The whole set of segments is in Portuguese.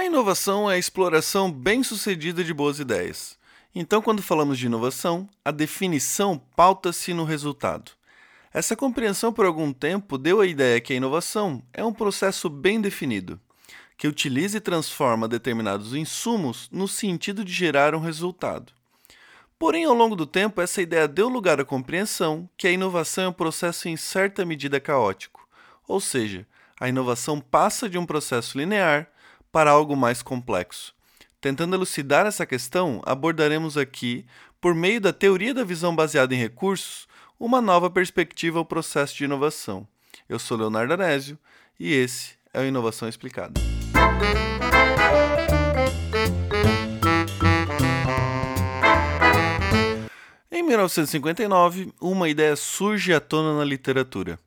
A inovação é a exploração bem-sucedida de boas ideias. Então, quando falamos de inovação, a definição pauta-se no resultado. Essa compreensão por algum tempo deu a ideia que a inovação é um processo bem definido, que utiliza e transforma determinados insumos no sentido de gerar um resultado. Porém, ao longo do tempo, essa ideia deu lugar à compreensão que a inovação é um processo em certa medida caótico, ou seja, a inovação passa de um processo linear para algo mais complexo. Tentando elucidar essa questão, abordaremos aqui, por meio da teoria da visão baseada em recursos, uma nova perspectiva ao processo de inovação. Eu sou Leonardo Anésio e esse é o Inovação Explicada. Em 1959, uma ideia surge à tona na literatura.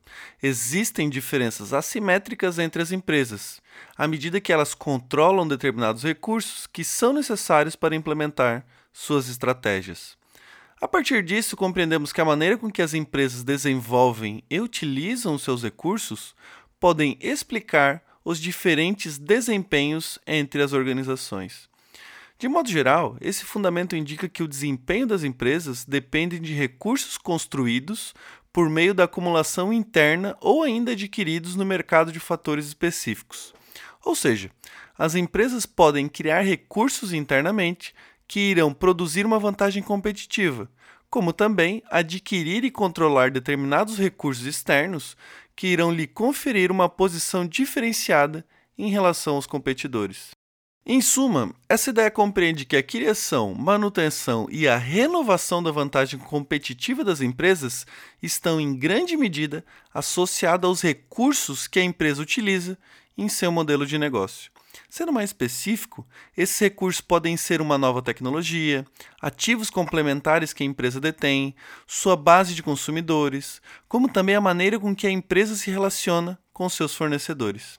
Existem diferenças assimétricas entre as empresas, à medida que elas controlam determinados recursos que são necessários para implementar suas estratégias. A partir disso, compreendemos que a maneira com que as empresas desenvolvem e utilizam seus recursos podem explicar os diferentes desempenhos entre as organizações. De modo geral, esse fundamento indica que o desempenho das empresas depende de recursos construídos por meio da acumulação interna ou ainda adquiridos no mercado de fatores específicos. Ou seja, as empresas podem criar recursos internamente que irão produzir uma vantagem competitiva, como também adquirir e controlar determinados recursos externos que irão lhe conferir uma posição diferenciada em relação aos competidores. Em suma, essa ideia compreende que a criação, manutenção e a renovação da vantagem competitiva das empresas estão em grande medida associadas aos recursos que a empresa utiliza em seu modelo de negócio. Sendo mais específico, esses recursos podem ser uma nova tecnologia, ativos complementares que a empresa detém, sua base de consumidores, como também a maneira com que a empresa se relaciona com seus fornecedores.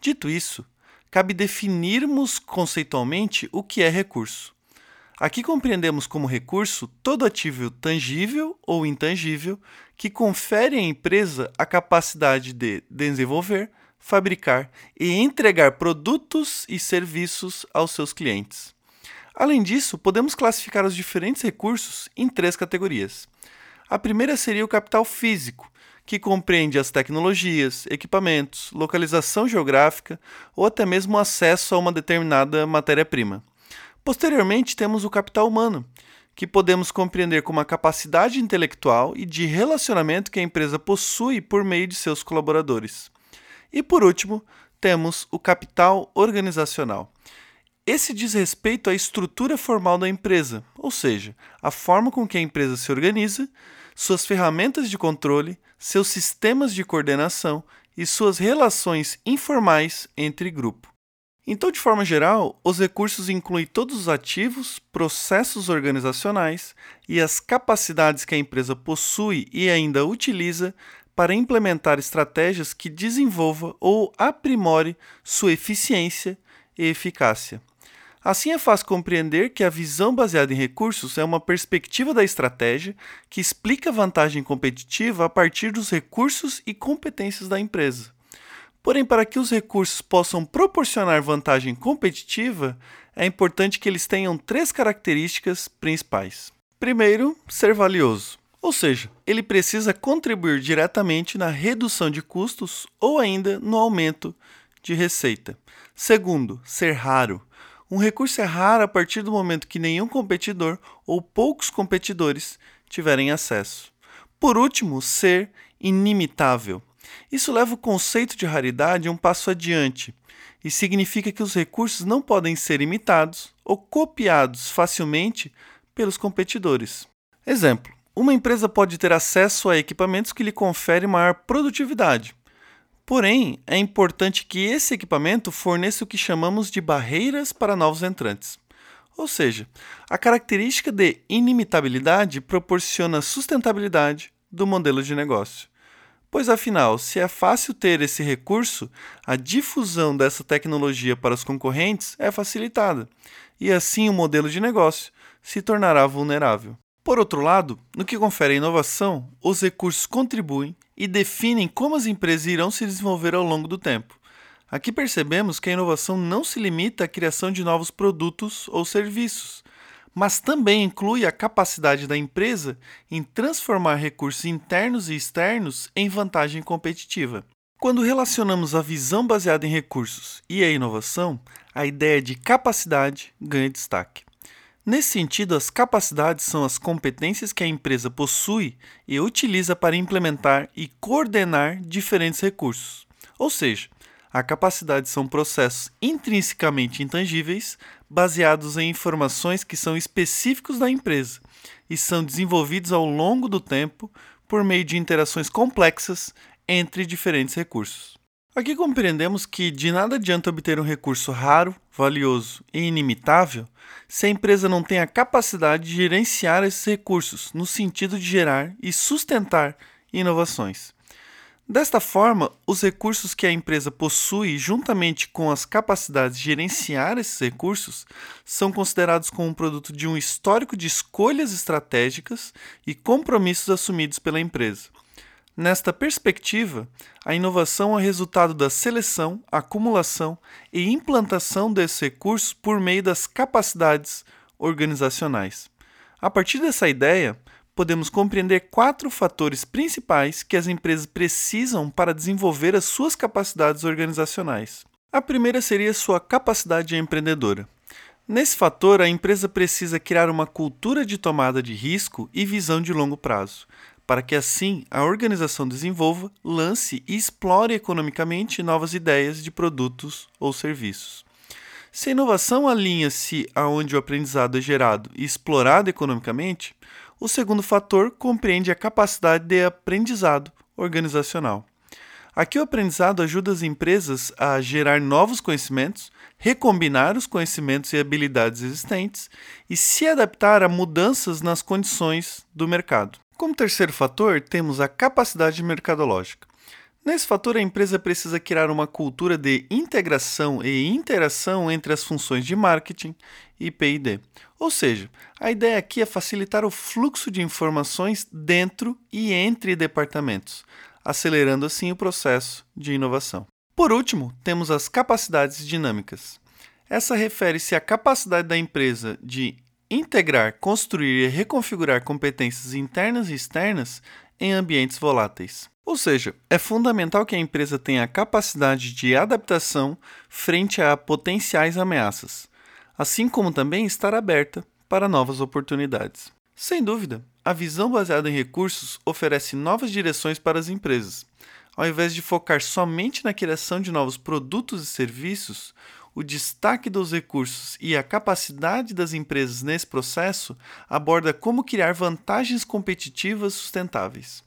Dito isso, cabe definirmos conceitualmente o que é recurso. Aqui compreendemos como recurso todo ativo tangível ou intangível que confere à empresa a capacidade de desenvolver, fabricar e entregar produtos e serviços aos seus clientes. Além disso, podemos classificar os diferentes recursos em três categorias. A primeira seria o capital físico, que compreende as tecnologias, equipamentos, localização geográfica ou até mesmo acesso a uma determinada matéria-prima. Posteriormente, temos o capital humano, que podemos compreender como a capacidade intelectual e de relacionamento que a empresa possui por meio de seus colaboradores. E por último, temos o capital organizacional. Esse diz respeito à estrutura formal da empresa, ou seja, a forma com que a empresa se organiza, suas ferramentas de controle, seus sistemas de coordenação e suas relações informais entre grupo. Então, de forma geral, os recursos incluem todos os ativos, processos organizacionais e as capacidades que a empresa possui e ainda utiliza para implementar estratégias que desenvolva ou aprimore sua eficiência e eficácia. Assim é fácil compreender que a visão baseada em recursos é uma perspectiva da estratégia que explica a vantagem competitiva a partir dos recursos e competências da empresa. Porém, para que os recursos possam proporcionar vantagem competitiva, é importante que eles tenham três características principais. Primeiro, ser valioso, ou seja, ele precisa contribuir diretamente na redução de custos ou ainda no aumento de receita. Segundo, ser raro um recurso é raro a partir do momento que nenhum competidor ou poucos competidores tiverem acesso. Por último, ser inimitável. Isso leva o conceito de raridade um passo adiante e significa que os recursos não podem ser imitados ou copiados facilmente pelos competidores. Exemplo: uma empresa pode ter acesso a equipamentos que lhe conferem maior produtividade, Porém, é importante que esse equipamento forneça o que chamamos de barreiras para novos entrantes. Ou seja, a característica de inimitabilidade proporciona sustentabilidade do modelo de negócio. Pois afinal, se é fácil ter esse recurso, a difusão dessa tecnologia para os concorrentes é facilitada, e assim o modelo de negócio se tornará vulnerável. Por outro lado, no que confere a inovação, os recursos contribuem e definem como as empresas irão se desenvolver ao longo do tempo. Aqui percebemos que a inovação não se limita à criação de novos produtos ou serviços, mas também inclui a capacidade da empresa em transformar recursos internos e externos em vantagem competitiva. Quando relacionamos a visão baseada em recursos e a inovação, a ideia de capacidade ganha destaque. Nesse sentido, as capacidades são as competências que a empresa possui e utiliza para implementar e coordenar diferentes recursos. Ou seja, a capacidade são processos intrinsecamente intangíveis, baseados em informações que são específicos da empresa e são desenvolvidos ao longo do tempo por meio de interações complexas entre diferentes recursos. Aqui compreendemos que de nada adianta obter um recurso raro, valioso e inimitável se a empresa não tem a capacidade de gerenciar esses recursos no sentido de gerar e sustentar inovações. Desta forma, os recursos que a empresa possui, juntamente com as capacidades de gerenciar esses recursos, são considerados como um produto de um histórico de escolhas estratégicas e compromissos assumidos pela empresa. Nesta perspectiva, a inovação é resultado da seleção, acumulação e implantação desses recursos por meio das capacidades organizacionais. A partir dessa ideia, podemos compreender quatro fatores principais que as empresas precisam para desenvolver as suas capacidades organizacionais. A primeira seria sua capacidade empreendedora. Nesse fator, a empresa precisa criar uma cultura de tomada de risco e visão de longo prazo, para que assim a organização desenvolva, lance e explore economicamente novas ideias de produtos ou serviços. Se a inovação alinha-se aonde o aprendizado é gerado e explorado economicamente, o segundo fator compreende a capacidade de aprendizado organizacional. Aqui o aprendizado ajuda as empresas a gerar novos conhecimentos, recombinar os conhecimentos e habilidades existentes e se adaptar a mudanças nas condições do mercado. Como terceiro fator, temos a capacidade mercadológica. Nesse fator, a empresa precisa criar uma cultura de integração e interação entre as funções de marketing e PD. Ou seja, a ideia aqui é facilitar o fluxo de informações dentro e entre departamentos, acelerando assim o processo de inovação. Por último, temos as capacidades dinâmicas. Essa refere-se à capacidade da empresa de integrar, construir e reconfigurar competências internas e externas em ambientes voláteis. Ou seja, é fundamental que a empresa tenha a capacidade de adaptação frente a potenciais ameaças, assim como também estar aberta para novas oportunidades. Sem dúvida, a visão baseada em recursos oferece novas direções para as empresas. Ao invés de focar somente na criação de novos produtos e serviços, o destaque dos recursos e a capacidade das empresas nesse processo aborda como criar vantagens competitivas sustentáveis.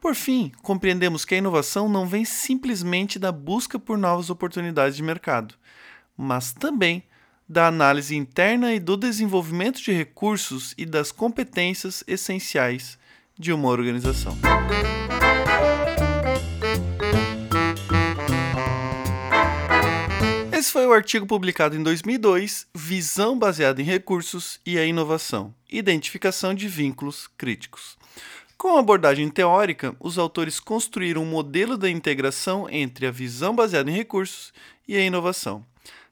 Por fim, compreendemos que a inovação não vem simplesmente da busca por novas oportunidades de mercado, mas também da análise interna e do desenvolvimento de recursos e das competências essenciais de uma organização. Esse foi o artigo publicado em 2002, Visão baseada em recursos e a inovação, identificação de vínculos críticos. Com a abordagem teórica, os autores construíram um modelo da integração entre a visão baseada em recursos e a inovação.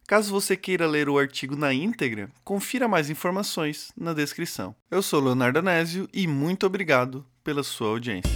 Caso você queira ler o artigo na íntegra, confira mais informações na descrição. Eu sou Leonardo Anésio e muito obrigado pela sua audiência.